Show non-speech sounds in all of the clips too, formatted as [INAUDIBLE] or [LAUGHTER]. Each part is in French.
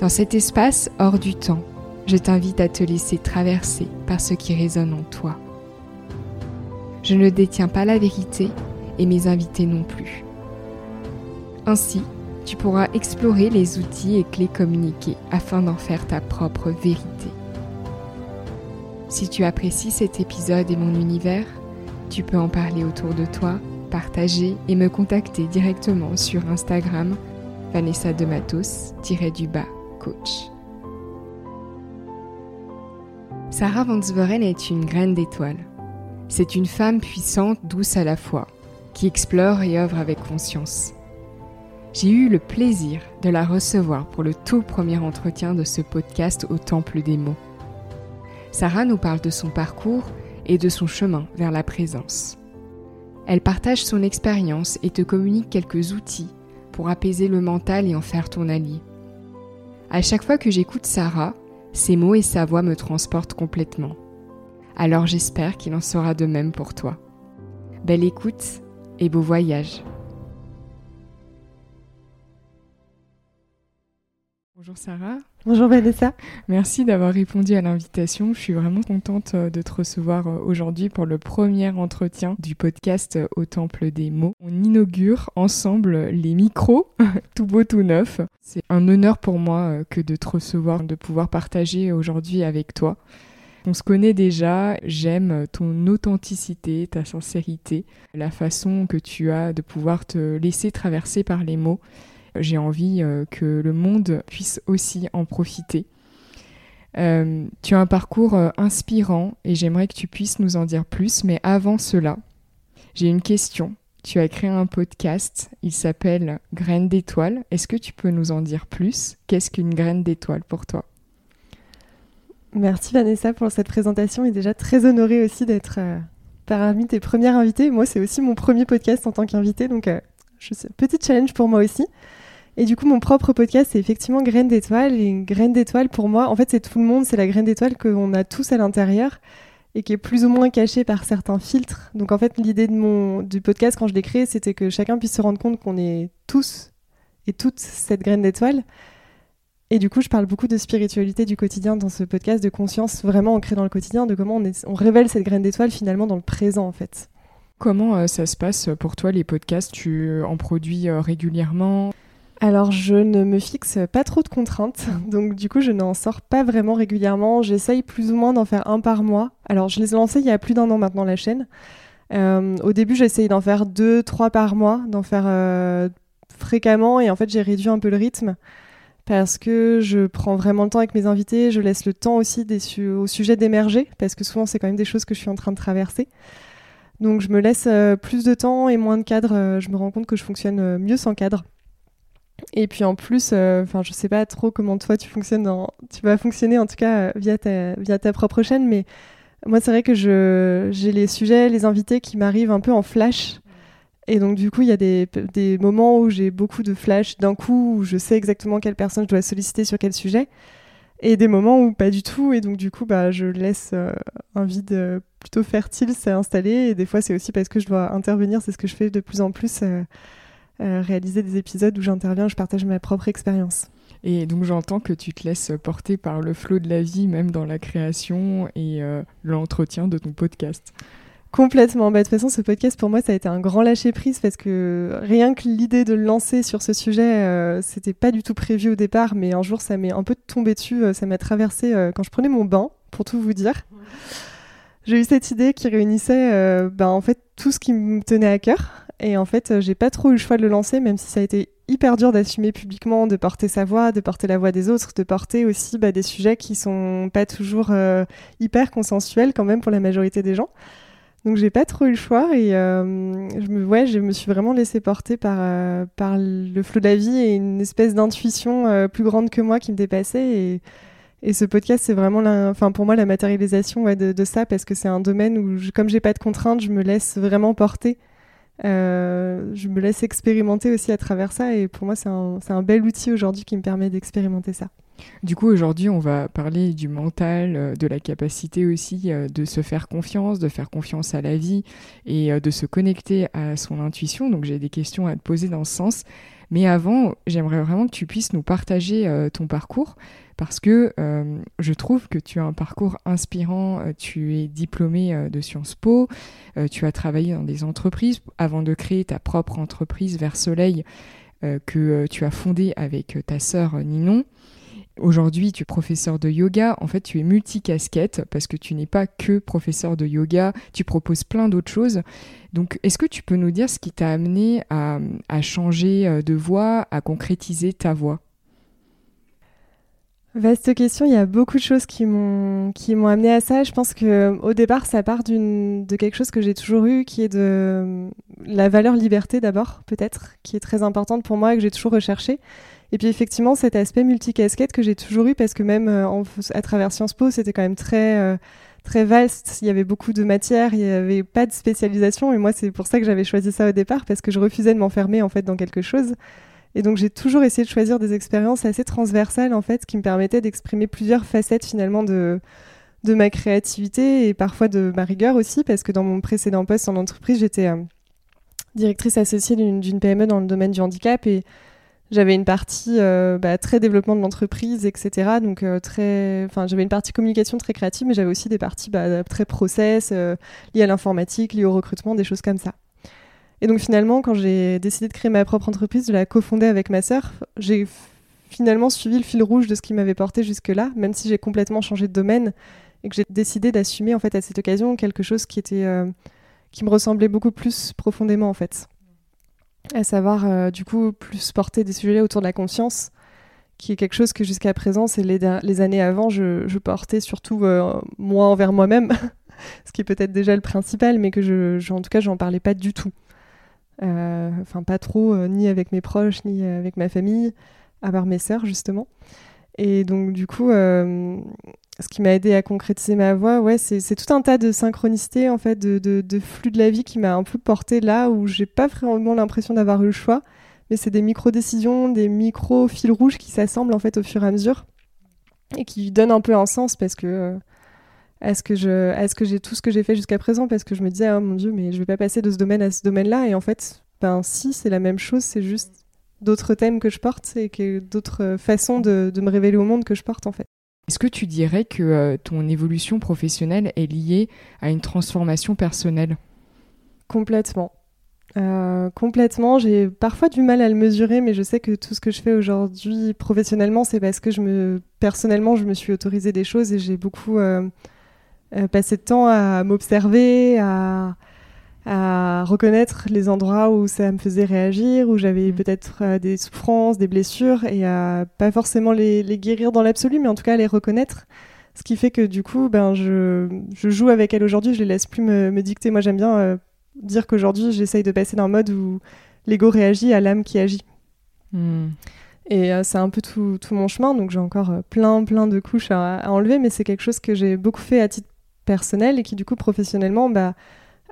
Dans cet espace hors du temps, je t'invite à te laisser traverser par ce qui résonne en toi. Je ne détiens pas la vérité et mes invités non plus. Ainsi, tu pourras explorer les outils et clés communiqués afin d'en faire ta propre vérité. Si tu apprécies cet épisode et mon univers, tu peux en parler autour de toi, partager et me contacter directement sur Instagram Vanessa de Matos-du-bas coach. Sarah Vansveren est une graine d'étoile. C'est une femme puissante, douce à la fois, qui explore et œuvre avec conscience. J'ai eu le plaisir de la recevoir pour le tout premier entretien de ce podcast au Temple des mots. Sarah nous parle de son parcours et de son chemin vers la présence. Elle partage son expérience et te communique quelques outils pour apaiser le mental et en faire ton allié. À chaque fois que j'écoute Sarah, ses mots et sa voix me transportent complètement. Alors j'espère qu'il en sera de même pour toi. Belle écoute et beau voyage. Bonjour Sarah. Bonjour Vanessa. Merci d'avoir répondu à l'invitation. Je suis vraiment contente euh, de te recevoir euh, aujourd'hui pour le premier entretien du podcast euh, Au Temple des mots. On inaugure ensemble les micros, [LAUGHS] tout beau, tout neuf. C'est un honneur pour moi que de te recevoir, de pouvoir partager aujourd'hui avec toi. On se connaît déjà, j'aime ton authenticité, ta sincérité, la façon que tu as de pouvoir te laisser traverser par les mots j'ai envie euh, que le monde puisse aussi en profiter. Euh, tu as un parcours euh, inspirant et j'aimerais que tu puisses nous en dire plus, mais avant cela, j'ai une question. Tu as créé un podcast, il s'appelle Graine d'étoile. Est-ce que tu peux nous en dire plus? Qu'est-ce qu'une graine d'étoile pour toi? Merci Vanessa pour cette présentation et déjà très honorée aussi d'être parmi tes premières invitées. Moi, c'est aussi mon premier podcast en tant qu'invité, donc petit challenge pour moi aussi. Et du coup, mon propre podcast, c'est effectivement Graine d'étoile. Et une graine d'étoile, pour moi, en fait, c'est tout le monde, c'est la graine d'étoile qu'on a tous à l'intérieur et qui est plus ou moins cachée par certains filtres. Donc, en fait, l'idée de mon, du podcast, quand je l'ai créé, c'était que chacun puisse se rendre compte qu'on est tous et toutes cette graine d'étoile. Et du coup, je parle beaucoup de spiritualité du quotidien dans ce podcast, de conscience vraiment ancrée dans le quotidien, de comment on, révèle cette graine d'étoile finalement dans le présent, en fait. Comment euh, ça se passe pour toi, les podcasts? Tu en produis euh, régulièrement? Alors, je ne me fixe pas trop de contraintes, [LAUGHS] donc du coup, je n'en sors pas vraiment régulièrement. J'essaye plus ou moins d'en faire un par mois. Alors, je les ai lancés il y a plus d'un an maintenant, la chaîne. Euh, au début, j'essayais d'en faire deux, trois par mois, d'en faire euh, fréquemment, et en fait, j'ai réduit un peu le rythme parce que je prends vraiment le temps avec mes invités, je laisse le temps aussi au sujet d'émerger, parce que souvent, c'est quand même des choses que je suis en train de traverser. Donc, je me laisse euh, plus de temps et moins de cadre. je me rends compte que je fonctionne mieux sans cadre. Et puis en plus, euh, enfin, je sais pas trop comment toi tu fonctionnes, dans... tu vas fonctionner en tout cas euh, via ta, via ta propre chaîne, mais moi c'est vrai que j'ai les sujets, les invités qui m'arrivent un peu en flash. Et donc du coup, il y a des, des moments où j'ai beaucoup de flash d'un coup, où je sais exactement quelle personne je dois solliciter sur quel sujet, et des moments où pas du tout. Et donc du coup, bah, je laisse euh, un vide plutôt fertile s'est installé. Et des fois, c'est aussi parce que je dois intervenir, c'est ce que je fais de plus en plus réaliser des épisodes où j'interviens, je partage ma propre expérience. Et donc j'entends que tu te laisses porter par le flot de la vie, même dans la création et euh, l'entretien de ton podcast. Complètement. Bah, de toute façon, ce podcast, pour moi, ça a été un grand lâcher-prise parce que rien que l'idée de le lancer sur ce sujet, euh, c'était pas du tout prévu au départ, mais un jour, ça m'est un peu tombé dessus. ça m'a traversé quand je prenais mon bain, pour tout vous dire. J'ai eu cette idée qui réunissait bah, en fait tout ce qui me tenait à cœur et en fait, euh, j'ai pas trop eu le choix de le lancer, même si ça a été hyper dur d'assumer publiquement, de porter sa voix, de porter la voix des autres, de porter aussi bah, des sujets qui sont pas toujours euh, hyper consensuels quand même pour la majorité des gens. Donc j'ai pas trop eu le choix et je, me, ouais, je me suis vraiment laissée porter par, par le flot de la vie et une espèce d'intuition plus grande que moi qui me dépassait. Et, ce podcast, c'est vraiment enfin, pour moi la matérialisation de, de, ça parce que c'est un domaine où, je, comme j'ai pas de contraintes, je me laisse vraiment porter. Euh, je me laisse expérimenter aussi à travers ça et pour moi c'est un, un, bel outil aujourd'hui qui me permet d'expérimenter ça. Du coup aujourd'hui on va parler du mental, euh, de la capacité aussi euh, de se faire confiance, de faire confiance à la vie et de se connecter à son intuition. Donc j'ai des questions à te poser dans ce sens. Mais avant, j'aimerais vraiment que tu puisses nous partager ton parcours parce que euh, je trouve que tu as un parcours inspirant, euh, tu es diplômé euh, de Sciences Po, tu as travaillé dans des entreprises avant de créer ta propre entreprise Vers Soleil que tu as fondée avec ta sœur Ninon. Aujourd'hui, tu es professeur de yoga. En fait, tu es multicasquette parce que tu n'es pas que professeur de yoga. Tu proposes plein d'autres choses. Donc, est-ce que tu peux nous dire ce qui t'a amené à, changer de voix, à concrétiser ta voix? Vaste question, il y a beaucoup de choses qui m'ont amené à ça. Je pense que au départ, ça part de quelque chose que j'ai toujours eu, qui est de la valeur liberté d'abord, peut-être, qui est très importante pour moi et que j'ai toujours recherché. Et puis effectivement, cet aspect multicasquette que j'ai toujours eu, parce que même euh, à travers Sciences Po, c'était quand même très euh, très vaste. Il y avait beaucoup de matières, il n'y avait pas de spécialisation. Et moi, c'est pour ça que j'avais choisi ça au départ, parce que je refusais de m'enfermer en fait dans quelque chose. Et donc j'ai toujours essayé de choisir des expériences assez transversales en fait, qui me permettaient d'exprimer plusieurs facettes finalement de, de ma créativité et parfois de ma rigueur aussi, parce que dans mon précédent poste en entreprise, j'étais euh, directrice associée d'une PME dans le domaine du handicap et j'avais une partie euh, bah, très développement de l'entreprise, etc. Donc euh, très, enfin j'avais une partie communication très créative, mais j'avais aussi des parties bah, très process liées à l'informatique, liées au recrutement, des choses comme ça. Et donc finalement, quand j'ai décidé de créer ma propre entreprise, de la cofonder avec ma sœur, j'ai finalement suivi le fil rouge de ce qui m'avait porté jusque-là, même si j'ai complètement changé de domaine et que j'ai décidé d'assumer en fait à cette occasion quelque chose qui était euh, qui me ressemblait beaucoup plus profondément en fait. À savoir euh, du coup plus porter des sujets autour de la conscience, qui est quelque chose que jusqu'à présent, c'est les, années avant, je, portais surtout euh, moi envers moi-même, [LAUGHS] ce qui est peut-être déjà le principal, mais que je, en tout cas, j'en parlais pas du tout. Euh, enfin, pas trop, ni avec mes proches, ni avec ma famille, à part mes sœurs, justement. Et donc, du coup, euh, ce qui m'a aidé à concrétiser ma voix, ouais, c'est tout un tas de synchronicité, en fait, de, de, flux de la vie qui m'a un peu porté là où j'ai pas vraiment l'impression d'avoir eu le choix. Mais c'est des micro-décisions, des micro-fils rouges qui s'assemblent, en fait, au fur et à mesure. Et qui donnent un peu un sens parce que est-ce que je, est-ce que j'ai tout ce que j'ai fait jusqu'à présent. Parce que je me disais oh mon dieu mais je vais pas passer de ce domaine à ce domaine-là. Et en fait ben si c'est la même chose c'est juste d'autres thèmes que je porte et que d'autres façons de, de, me révéler au monde que je porte en fait. Est-ce que tu dirais que euh, ton évolution professionnelle est liée à une transformation personnelle? Complètement. Euh, complètement. J'ai parfois du mal à le mesurer, mais je sais que tout ce que je fais aujourd'hui professionnellement, c'est parce que je me, personnellement, je me suis autorisé des choses et j'ai beaucoup euh, passer de temps à m'observer, à, à, reconnaître les endroits où ça me faisait réagir, où j'avais mm. peut-être euh, des souffrances, des blessures, et à pas forcément les, les guérir dans l'absolu, mais en tout cas à les reconnaître. Ce qui fait que du coup, ben, je, je joue avec elle aujourd'hui, je les laisse plus me, me dicter. Moi, j'aime bien euh, dire qu'aujourd'hui, j'essaye de passer d'un mode où l'ego réagit à l'âme qui agit. Mm. Et c'est un peu tout, tout, mon chemin, donc j'ai encore plein, plein de couches à, à enlever, mais c'est quelque chose que j'ai beaucoup fait à titre personnel et qui du coup professionnellement bah,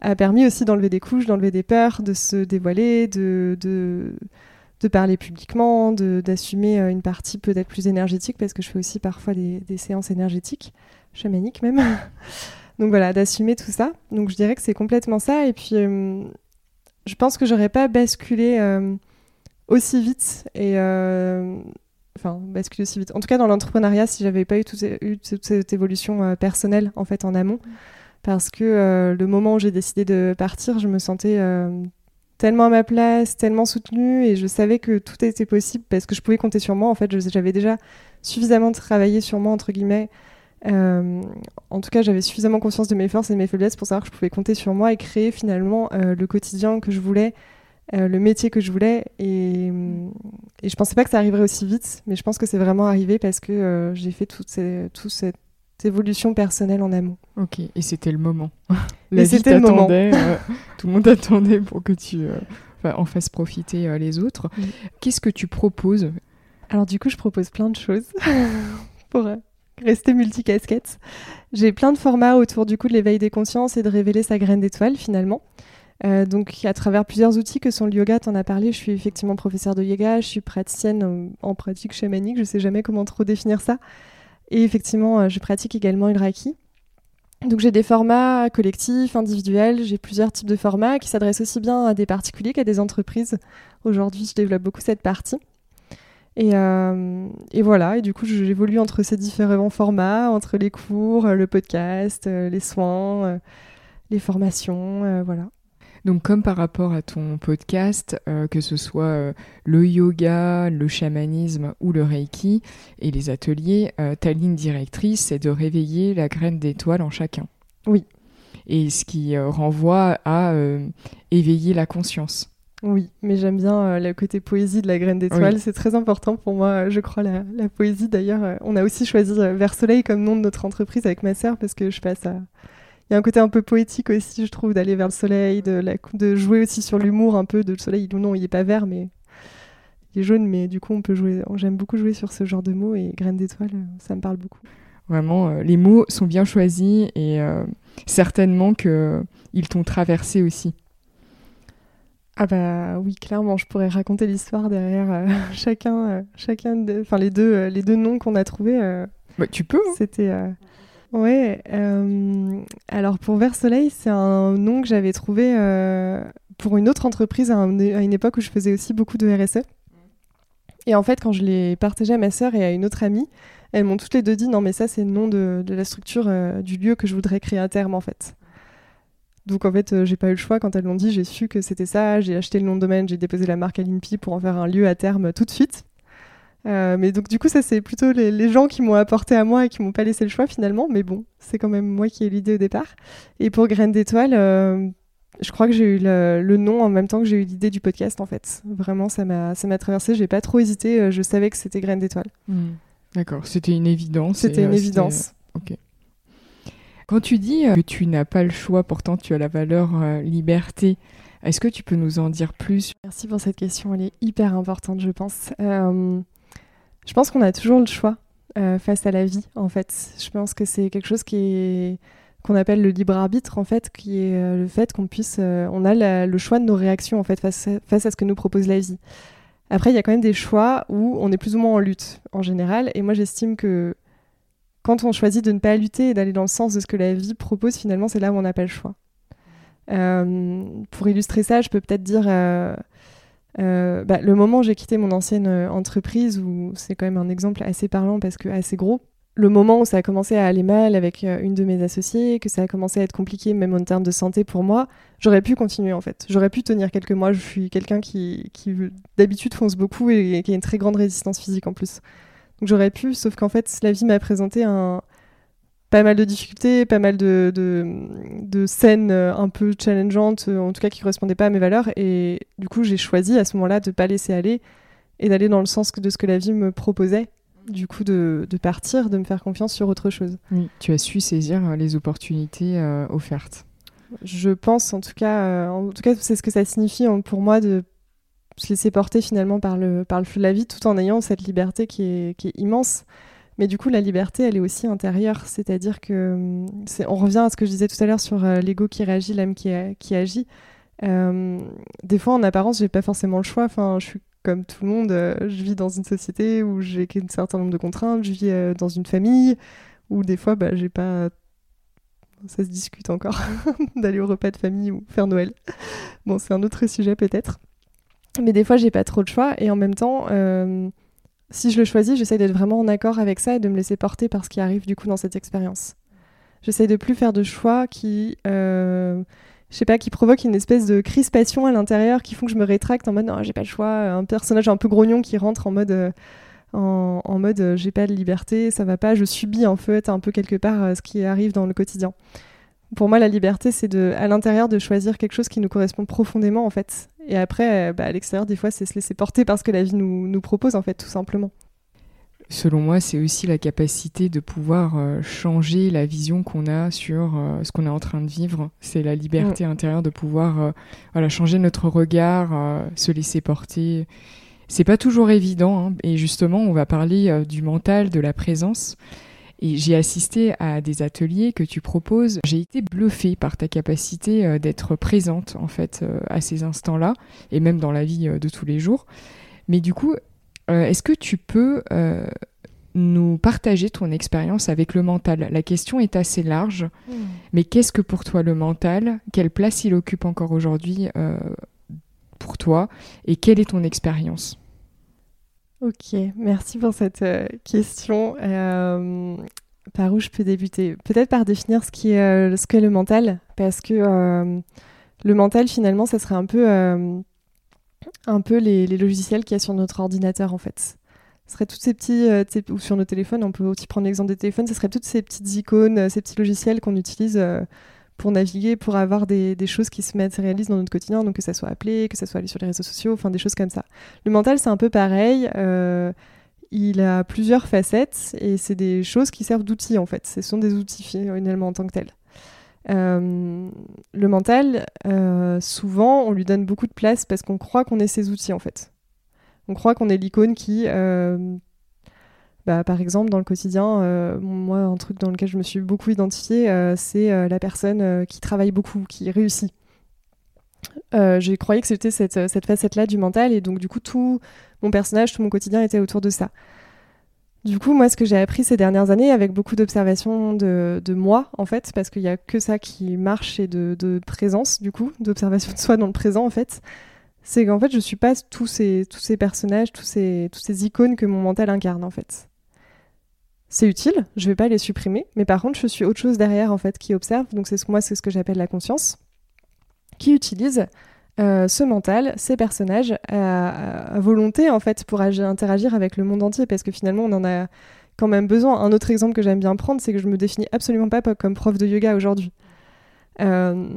a permis aussi d'enlever des couches, d'enlever des peurs, de se dévoiler, de, de, parler publiquement, d'assumer euh, une partie peut-être plus énergétique parce que je fais aussi parfois des, des séances énergétiques, chamaniques même. [LAUGHS] Donc voilà, d'assumer tout ça. Donc je dirais que c'est complètement ça. Et puis euh, je pense que j'aurais pas basculé euh, aussi vite et enfin basculer aussi vite. En tout cas, dans l'entrepreneuriat, si j'avais pas eu, toute, cette évolution personnelle en fait en amont, parce que euh, le moment où j'ai décidé de partir, je me sentais euh, tellement à ma place, tellement soutenue, et je savais que tout était possible parce que je pouvais compter sur moi. En fait, j'avais déjà suffisamment travaillé sur moi entre guillemets. en tout cas, j'avais suffisamment conscience de mes forces et de mes faiblesses pour savoir que je pouvais compter sur moi et créer finalement le quotidien que je voulais euh, le métier que je voulais. Et, et, je pensais pas que ça arriverait aussi vite, mais je pense que c'est vraiment arrivé parce que euh, j'ai fait tout, tout cette évolution personnelle en amont. Ok, et c'était le moment. [LAUGHS] et c'était le moment. [LAUGHS] Euh, tout le monde attendait pour que tu euh, en fasses profiter euh, les autres. Qu'est-ce que tu proposes? Alors du coup, je propose plein de choses [LAUGHS] pour rester multicasquette. J'ai plein de formats autour du coup de l'éveil des consciences et de révéler sa graine d'étoile finalement. donc à travers plusieurs outils que sont le yoga, tu en as parlé, je suis effectivement professeur de yoga, je suis praticienne en pratique chamanique, je sais jamais comment trop définir ça. Et effectivement, euh, je pratique également le Reiki. Donc j'ai des formats collectifs, individuels, j'ai plusieurs types de formats qui s'adressent aussi bien à des particuliers qu'à des entreprises. Aujourd'hui, je développe beaucoup cette partie. Et, euh, voilà, et du coup, j'évolue entre ces différents formats, entre les cours, le podcast, euh, les soins, les formations, voilà. Donc comme par rapport à ton podcast, euh, que ce soit euh, le yoga, le chamanisme ou le reiki et les ateliers, euh, ta ligne directrice, c'est de réveiller la graine d'étoile en chacun. Oui. Et ce qui renvoie à éveiller la conscience. Oui, mais j'aime bien le côté poésie de la graine d'étoile. C'est très important pour moi, je crois, la, la poésie. D'ailleurs, on a aussi choisi Vers Soleil comme nom de notre entreprise avec ma sœur parce que je passe à il y a un côté un peu poétique aussi, je trouve, d'aller vers le soleil, de, la, de jouer aussi sur l'humour un peu de le soleil. Non, il est pas vert, mais il est jaune, mais du coup, on peut jouer. J'aime beaucoup jouer sur ce genre de mots et graines d'étoiles, ça me parle beaucoup. Vraiment, euh, les mots sont bien choisis et euh, certainement qu'ils t'ont traversé aussi. Ah bah oui, clairement, je pourrais raconter l'histoire derrière euh, [LAUGHS] chacun, chacun, enfin les deux, les deux noms qu'on a trouvés. Bah, tu peux. Hein. C'était Ouais, euh, alors pour Vers Soleil, c'est un nom que j'avais trouvé euh, pour une autre entreprise à, une époque où je faisais aussi beaucoup de RSE. Et en fait, quand je l'ai partagé à ma sœur et à une autre amie, elles m'ont toutes les deux dit non, mais ça, c'est le nom de, la structure euh, du lieu que je voudrais créer à terme en fait. Donc en fait, j'ai pas eu le choix. Quand elles l'ont dit, j'ai su que c'était ça. J'ai acheté le nom de domaine, j'ai déposé la marque à l'INPI pour en faire un lieu à terme tout de suite. Euh, mais donc du coup, ça c'est plutôt les, gens qui m'ont apporté à moi et qui m'ont pas laissé le choix finalement. Mais bon, c'est quand même moi qui ai l'idée au départ. Et pour Graines d'étoiles, euh, je crois que j'ai eu le, nom en même temps que j'ai eu l'idée du podcast en fait. Vraiment, ça m'a ça m'a traversé. J'ai pas trop hésité. Euh, je savais que c'était Graines d'étoiles. Hmm. D'accord, c'était une évidence. C'était une évidence. Ok. Quand tu dis que tu n'as pas le choix, pourtant tu as la valeur liberté. Est-ce que tu peux nous en dire plus? Merci pour cette question, elle est hyper importante, je pense. Je pense qu'on a toujours le choix euh, face à la vie, en fait. Je pense que c'est quelque chose qui est qu'on appelle le libre arbitre, en fait, qui est euh, le fait qu'on puisse, euh, on a le choix de nos réactions, en fait, face à, ce que nous propose la vie. Après, il y a quand même des choix où on est plus ou moins en lutte, en général, et moi j'estime que quand on choisit de ne pas lutter et d'aller dans le sens de ce que la vie propose, finalement, c'est là où on n'a pas le choix. pour illustrer ça, je peux peut-être dire bah, le moment où j'ai quitté mon ancienne euh, entreprise, où c'est quand même un exemple assez parlant parce que assez gros, le moment où ça a commencé à aller mal avec euh, une de mes associées, que ça a commencé à être compliqué même en termes de santé pour moi, j'aurais pu continuer en fait. J'aurais pu tenir quelques mois. Je suis quelqu'un qui, qui d'habitude fonce beaucoup et, qui a une très grande résistance physique en plus. Donc j'aurais pu, sauf qu'en fait la vie m'a présenté un, pas mal de difficultés, pas mal de, de, scènes euh, un peu challengeantes, euh, en tout cas qui correspondaient pas à mes valeurs. Et du coup, j'ai choisi à ce moment-là de pas laisser aller et d'aller dans le sens de ce que la vie me proposait. Du coup, de, de, partir, de me faire confiance sur autre chose. Oui, tu as su saisir euh, les opportunités offertes. Je pense, en tout cas, en tout cas, c'est ce que ça signifie pour moi de se laisser porter finalement par le, par le flux de la vie, tout en ayant cette liberté qui est, qui est immense. Mais du coup, la liberté, elle est aussi intérieure. C'est-à-dire que hum, on revient à ce que je disais tout à l'heure sur euh, l'ego qui réagit, l'âme qui, qui agit. Euh, des fois, en apparence, j'ai pas forcément le choix. Enfin, je suis comme tout le monde. Euh, je vis dans une société où j'ai un certain nombre de contraintes. Je vis dans une famille où des fois, bah, j'ai pas. Ça se discute encore [LAUGHS] d'aller au repas de famille ou faire Noël. Bon, c'est un autre sujet peut-être. Mais des fois, j'ai pas trop de choix. Et en même temps si je le choisis, j'essaie d'être vraiment en accord avec ça et de me laisser porter par ce qui arrive du coup dans cette expérience. J'essaie de plus faire de choix qui, euh, je sais pas, qui provoquent une espèce de crispation à l'intérieur, qui font que je me rétracte en mode non, j'ai pas le choix. Un personnage un peu grognon qui rentre en mode, euh, en, mode euh, j'ai pas de liberté, ça va pas, je subis en fait un peu quelque part ce qui arrive dans le quotidien. Pour moi, la liberté, c'est de, à l'intérieur de choisir quelque chose qui nous correspond profondément en fait et après, euh, bah, à l'extérieur, des fois, c'est se laisser porter parce que la vie nous, nous propose, en fait, tout simplement. selon moi, c'est aussi la capacité de pouvoir euh, changer la vision qu'on a sur euh, ce qu'on est en train de vivre. C'est la liberté mm. intérieure de pouvoir euh, voilà, changer notre regard, se laisser porter. C'est pas toujours évident, hein. et justement, on va parler du mental, de la présence. Et j'ai assisté à des ateliers que tu proposes. J'ai été bluffée par ta capacité d'être présente, en fait, à ces instants-là, et même dans la vie de tous les jours. Mais du coup, euh, est-ce que tu peux euh, nous partager ton expérience avec le mental? La question est assez large, hmm. mais qu'est-ce que pour toi le mental? Quelle place il occupe encore aujourd'hui euh, pour toi? Et quelle est ton expérience? Ok, merci pour cette question. par où je peux débuter? Peut-être par définir ce qu'est ce le mental, parce que le mental, finalement, ça serait un peu les, logiciels qu'il y a sur notre ordinateur en fait. Ce serait toutes ces petits, euh, ou sur nos téléphones, on peut aussi prendre l'exemple des téléphones, ce serait toutes ces petites icônes, euh, ces petits logiciels qu'on utilise euh, pour naviguer, pour avoir des, choses qui se matérialisent dans notre quotidien, donc que ça soit appelé, que ça soit aller sur les réseaux sociaux, enfin des choses comme ça. Le mental, c'est un peu pareil. il a plusieurs facettes et c'est des choses qui servent d'outils en fait. Ce sont des outils finalement en tant que tels. Euh, le mental, euh, souvent, on lui donne beaucoup de place parce qu'on croit qu'on est ses outils en fait. On croit qu'on est l'icône qui, euh, bah, par exemple, dans le quotidien, moi, un truc dans lequel je me suis beaucoup identifiée, c'est la personne qui travaille beaucoup, qui réussit. j'ai croyé que c'était cette, cette facette-là du mental et donc du coup tout mon personnage, tout mon quotidien était autour de ça. Du coup, moi, ce que j'ai appris ces dernières années, avec beaucoup d'observations de, moi, en fait, parce qu'il n'y a que ça qui marche et de, présence, du coup, d'observation de soi dans le présent, en fait, c'est qu'en fait, je suis pas tous ces, tous ces personnages, tous ces, tous ces icônes que mon mental incarne, en fait. C'est utile, je vais pas les supprimer, mais par contre, je suis autre chose derrière, en fait, qui observe. Donc, c'est moi, c'est ce que j'appelle la conscience, qui utilise euh, ce mental, ces personnages, à, volonté en fait pour interagir avec le monde entier, parce que finalement on en a quand même besoin. Un autre exemple que j'aime bien prendre, c'est que je me définis absolument pas comme prof de yoga aujourd'hui. Euh,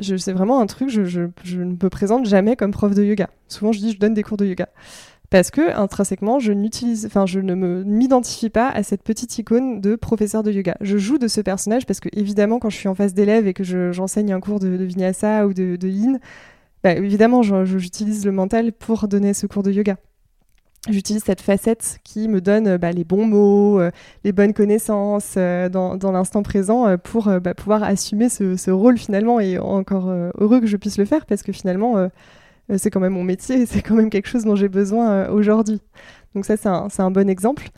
c'est vraiment un truc, je, je, ne me présente jamais comme prof de yoga. Souvent je dis je donne des cours de yoga. Parce que intrinsèquement, je n'utilise, enfin, je ne m'identifie pas à cette petite icône de professeur de yoga. Je joue de ce personnage parce que évidemment, quand je suis en face d'élèves et que j'enseigne un cours de, vinyasa ou de, de yin, bah, évidemment, j'utilise le mental pour donner ce cours de yoga. J'utilise cette facette qui me donne bah, les bons mots, euh, les bonnes connaissances euh, dans, l'instant présent euh, pour bah, pouvoir assumer ce, rôle finalement et encore heureux que je puisse le faire parce que finalement c'est quand même mon métier c'est quand même quelque chose dont j'ai besoin aujourd'hui. Donc ça c'est un, un, bon exemple.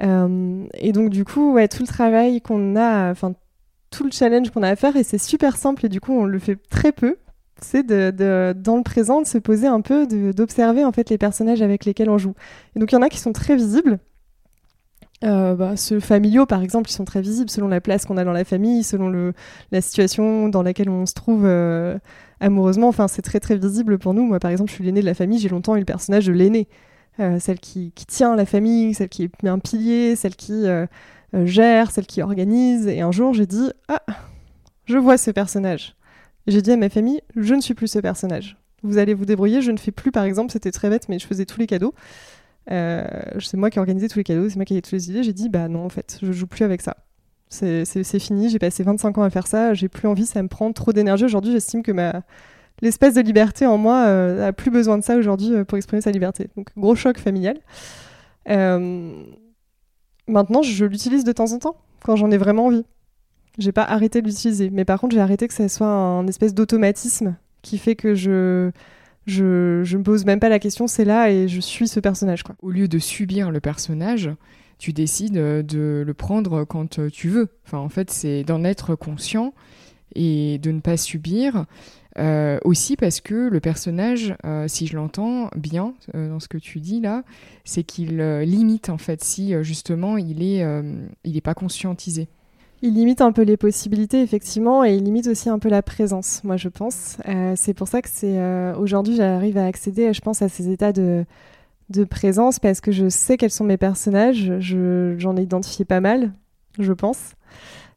et donc du coup, ouais, tout le travail qu'on a, enfin tout le challenge qu'on a à faire et c'est super simple et du coup on le fait très peu c'est de, dans le présent de se poser un peu, d'observer en fait les personnages avec lesquels on joue. Et donc il y en a qui sont très visibles. Euh, bah, ceux familiaux, par exemple, ils sont très visibles selon la place qu'on a dans la famille, selon le, la situation dans laquelle on se trouve euh, amoureusement. Enfin, c'est très très visible pour nous. Moi, par exemple, je suis l'aînée de la famille, j'ai longtemps eu le personnage de l'aînée. Euh, celle qui, tient la famille, celle qui met un pilier, celle qui gère, celle qui organise. Et un jour, j'ai dit Ah, je vois ce personnage. J'ai dit à ma famille, je ne suis plus ce personnage. Vous allez vous débrouiller, je ne fais plus, par exemple, c'était très bête, mais je faisais tous les cadeaux. Euh, c'est moi qui organisais tous les cadeaux, c'est moi qui avais toutes les idées. J'ai dit, bah non, en fait, je joue plus avec ça. C'est fini, j'ai passé 25 ans à faire ça, j'ai plus envie, ça me prend trop d'énergie. Aujourd'hui, j'estime que ma l'espèce de liberté en moi euh, a plus besoin de ça aujourd'hui euh, pour exprimer sa liberté. Donc, gros choc familial. maintenant, je l'utilise de temps en temps, quand j'en ai vraiment envie. J'ai pas arrêté de l'utiliser, mais par contre, j'ai arrêté que ça soit un espèce d'automatisme qui fait que je je me pose même pas la question, c'est là et je suis ce personnage. Au lieu de subir le personnage, tu décides de le prendre quand tu veux. Enfin, en fait, c'est d'en être conscient et de ne pas subir. Euh, aussi parce que le personnage, euh, si je l'entends bien euh, dans ce que tu dis là, c'est qu'il limite en fait si justement il est, il est pas conscientisé. Il limite un peu les possibilités, effectivement, et il limite aussi un peu la présence, moi, je pense. Euh, c'est pour ça que c'est euh, aujourd'hui, j'arrive à accéder, je pense, à ces états de, de présence parce que je sais quels sont mes personnages. j'en ai identifié pas mal, je pense.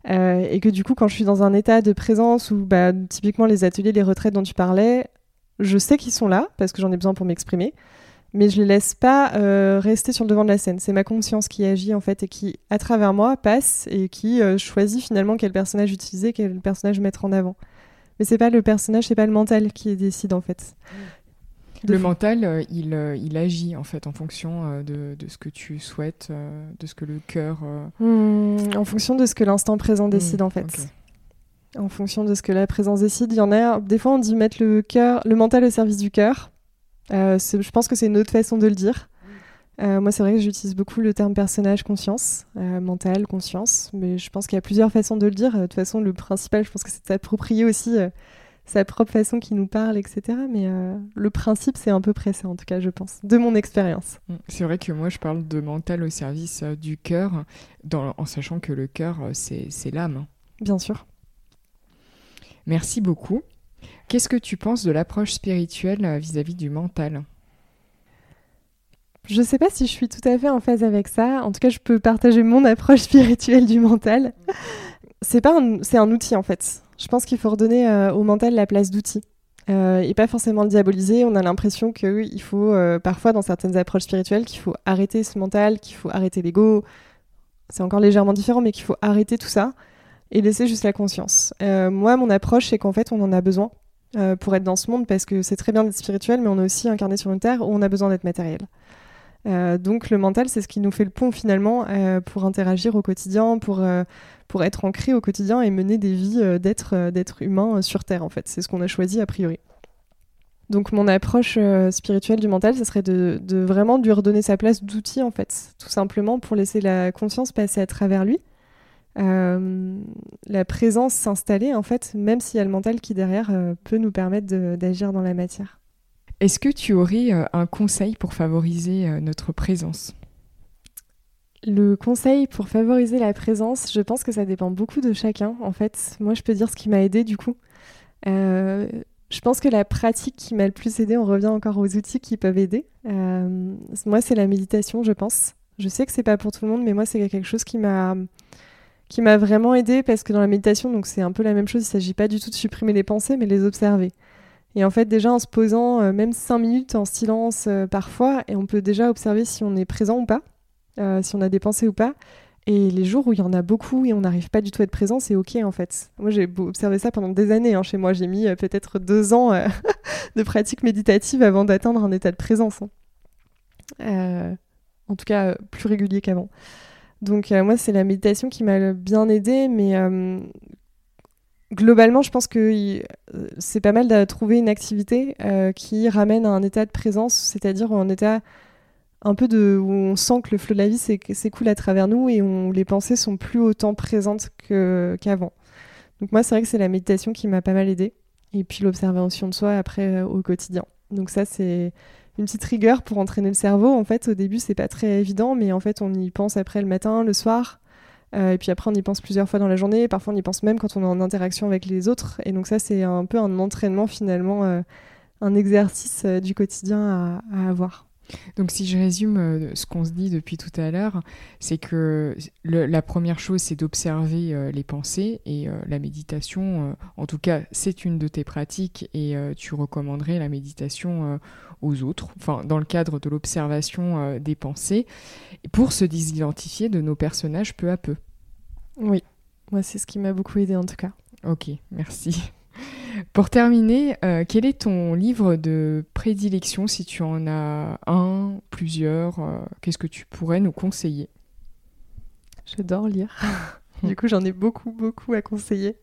Euh, et que du coup, quand je suis dans un état de présence où, bah, typiquement, les ateliers, les retraites dont tu parlais, je sais qu'ils sont là parce que j'en ai besoin pour m'exprimer. mais je les laisse pas euh, rester sur le devant de la scène. C'est ma conscience qui agit en fait et qui, à travers moi, passe et qui euh, choisit finalement quel personnage utiliser, quel personnage mettre en avant. Mais c'est pas le personnage, c'est pas le mental qui décide en fait. Le mental, euh, il, il, agit en fait en fonction de, de, ce que tu souhaites, de ce que le cœur. Hmm, en fonction de ce que l'instant présent décide en fait. En fonction de ce que la présence décide, il y en a. Des fois, on dit mettre le cœur, le mental au service du cœur. Euh, je pense que c'est une autre façon de le dire. Euh, moi, c'est vrai que j'utilise beaucoup le terme personnage conscience, euh, mental, conscience, mais je pense qu'il y a plusieurs façons de le dire. De toute façon, le principal, je pense que c'est d'approprier aussi sa propre façon qui nous parle, etc. Mais le principe, c'est à peu près ça, en tout cas, je pense, de mon expérience. Mm. C'est vrai que moi, je parle de mental au service du cœur, en sachant que le cœur, c'est l'âme. Bien sûr. Merci beaucoup. Qu'est-ce que tu penses de l'approche spirituelle euh, vis-à-vis du mental? Je ne sais pas si je suis tout à fait en phase avec ça. En tout cas, je peux partager mon approche [LAUGHS] spirituelle du mental. C'est pas c'est un outil en fait. Je pense qu'il faut redonner euh, au mental la place d'outil. Euh, et pas forcément le diaboliser. On a l'impression qu'il faut, parfois dans certaines approches spirituelles, qu'il faut arrêter ce mental, qu'il faut arrêter l'ego. C'est encore légèrement différent, mais qu'il faut arrêter tout ça et laisser juste la conscience. moi, mon approche, c'est qu'en fait, on en a besoin. Euh, pour être dans ce monde parce que c'est très bien d'être spirituel, mais on est aussi incarné sur une terre où on a besoin d'être matériel. Euh, donc le mental, c'est ce qui nous fait le pont finalement euh, pour interagir au quotidien, pour, pour être ancré au quotidien et mener des vies d'être d'être humain sur Terre en fait. C'est ce qu'on a choisi a priori. Donc mon approche spirituelle du mental, ce serait de, de, vraiment lui redonner sa place d'outil en fait, tout simplement pour laisser la conscience passer à travers lui euh, la présence s'installer, en fait, même s'il y a le mental qui derrière euh, peut nous permettre d'agir dans la matière. Est-ce que tu aurais euh, un conseil pour favoriser notre présence? Le conseil pour favoriser la présence, je pense que ça dépend beaucoup de chacun. En fait, moi, je peux dire ce qui m'a aidé du coup. je pense que la pratique qui m'a le plus aidé, on revient encore aux outils qui peuvent aider. moi, c'est la méditation, je pense. Je sais que c'est pas pour tout le monde, mais moi, c'est quelque chose qui m'a qui m'a vraiment aidé parce que dans la méditation, donc c'est un peu la même chose, il ne s'agit pas du tout de supprimer les pensées, mais les observer. Et en fait, déjà en se posant euh, même cinq minutes en silence euh, parfois, et on peut déjà observer si on est présent ou pas, euh, si on a des pensées ou pas. Et les jours où il y en a beaucoup et on n'arrive pas du tout à être présent, c'est ok en fait. Moi j'ai observé ça pendant des années hein, chez moi. J'ai mis peut-être deux ans [LAUGHS] de pratique méditative avant d'atteindre un état de présence. Hein. en tout cas, plus régulier qu'avant. Donc euh, moi, c'est la méditation qui m'a bien aidée, mais euh, globalement, je pense que euh, c'est pas mal de trouver une activité qui ramène à un état de présence, c'est-à-dire un état un peu de où on sent que le flot de la vie s'écoule à travers nous et où les pensées sont plus autant présentes qu'avant. Donc moi, c'est vrai que c'est la méditation qui m'a pas mal aidée, et puis l'observation de soi après au quotidien. Donc ça, c'est une petite rigueur pour entraîner le cerveau. En fait, au début, c'est pas très évident, mais en fait, on y pense après le matin, le soir. Euh, et puis après, on y pense plusieurs fois dans la journée. Parfois, on y pense même quand on est en interaction avec les autres. Et donc ça, c'est un peu un entraînement finalement, euh, un exercice euh, du quotidien à avoir. Donc si je résume euh, ce qu'on se dit depuis tout à l'heure, c'est que la première chose, c'est d'observer euh, les pensées et euh, la méditation, en tout cas, c'est une de tes pratiques et tu recommanderais la méditation aux autres, enfin dans le cadre de l'observation des pensées, pour se désidentifier de nos personnages peu à peu. Oui, moi c'est ce qui m'a beaucoup aidé en tout cas. Ok, merci. Pour terminer, euh, quel est ton livre de prédilection si tu en as un, plusieurs euh, Qu'est-ce que tu pourrais nous conseiller? J'adore lire. [LAUGHS] du coup, j'en ai beaucoup, beaucoup à conseiller.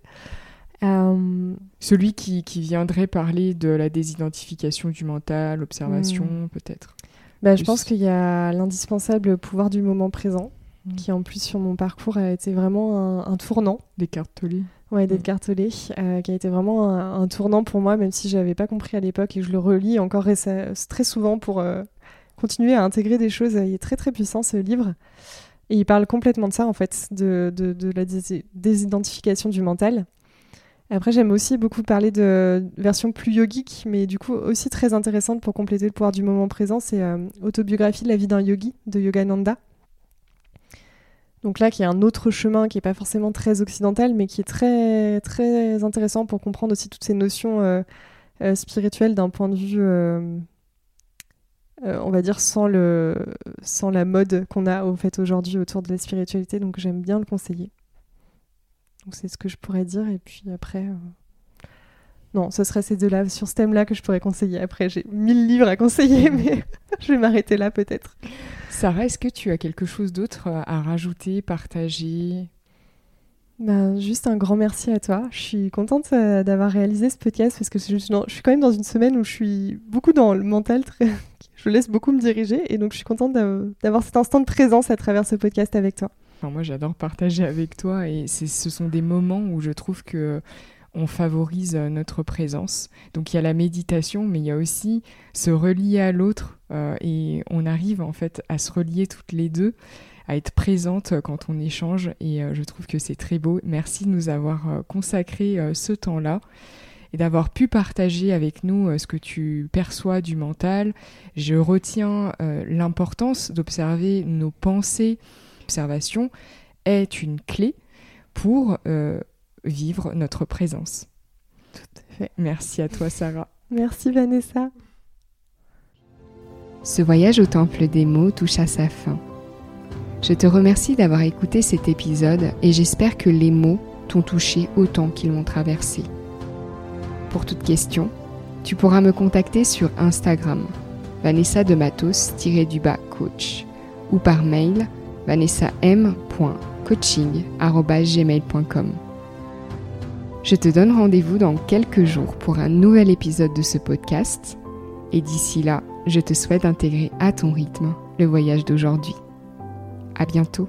Euh, Celui qui, viendrait parler de la désidentification du mental, l'observation, hmm. peut-être? Bah, Je pense qu'il y a l'indispensable pouvoir du moment présent, hmm. qui en plus sur mon parcours a été vraiment un, un tournant. Des cartes Ouais, d'être cartolé, euh, qui a été vraiment un, tournant pour moi, même si je n'avais pas compris à l'époque et que je le relis encore très souvent pour euh, continuer à intégrer des choses. Il est très très puissant ce livre. Et il parle complètement de ça, en fait, de, de, la désidentification du mental. Après, j'aime aussi beaucoup parler de version plus yogique, mais du coup aussi très intéressante pour compléter le pouvoir du moment présent. C'est euh, Autobiographie de la vie d'un yogi de Yogananda. Donc là, qui est un autre chemin qui n'est pas forcément très occidental, mais qui est très, intéressant pour comprendre aussi toutes ces notions euh, euh, spirituelles d'un point de vue euh, on va dire, sans, la mode qu'on a fait aujourd'hui autour de la spiritualité. Donc j'aime bien le conseiller. Donc c'est ce que je pourrais dire. Et puis après, non, ce serait ces deux-là, sur ce thème-là, que je pourrais conseiller. Après, j'ai mille livres à conseiller, [LAUGHS] mais je vais m'arrêter là peut-être. Sarah, est-ce que tu as quelque chose d'autre à rajouter, partager? Ben, juste un grand merci à toi. Je suis contente euh, d'avoir réalisé ce podcast parce que je, suis quand même dans une semaine où je suis beaucoup dans le mental, très... [LAUGHS] je laisse beaucoup me diriger et donc je suis contente d'avoir cet instant de présence à travers ce podcast avec toi. moi j'adore partager avec toi et ce sont des moments où je trouve que on favorise euh, notre présence. Donc il y a la méditation, mais il y a aussi se relier à l'autre euh, et on arrive en fait à se relier toutes les deux à être présente quand on échange et euh, je trouve que c'est très beau. Merci de nous avoir euh, consacré euh, ce temps-là et d'avoir pu partager avec nous ce que tu perçois du mental. Je retiens l'importance d'observer nos pensées. L'observation est une clé pour vivre notre présence. Tout à fait. Merci à toi Sarah. Merci Vanessa. Ce voyage au temple des mots touche à sa fin. Je te remercie d'avoir écouté cet épisode et j'espère que les mots t'ont touché autant qu'ils m'ont traversé. Pour toute question, tu pourras me contacter sur Instagram, Vanessa de Matos-du-bas coach, ou par mail vanessam.coaching.gmail.com. Je te donne rendez-vous dans quelques jours pour un nouvel épisode de ce podcast, et d'ici là, je te souhaite d'intégrer à ton rythme le voyage d'aujourd'hui. À bientôt.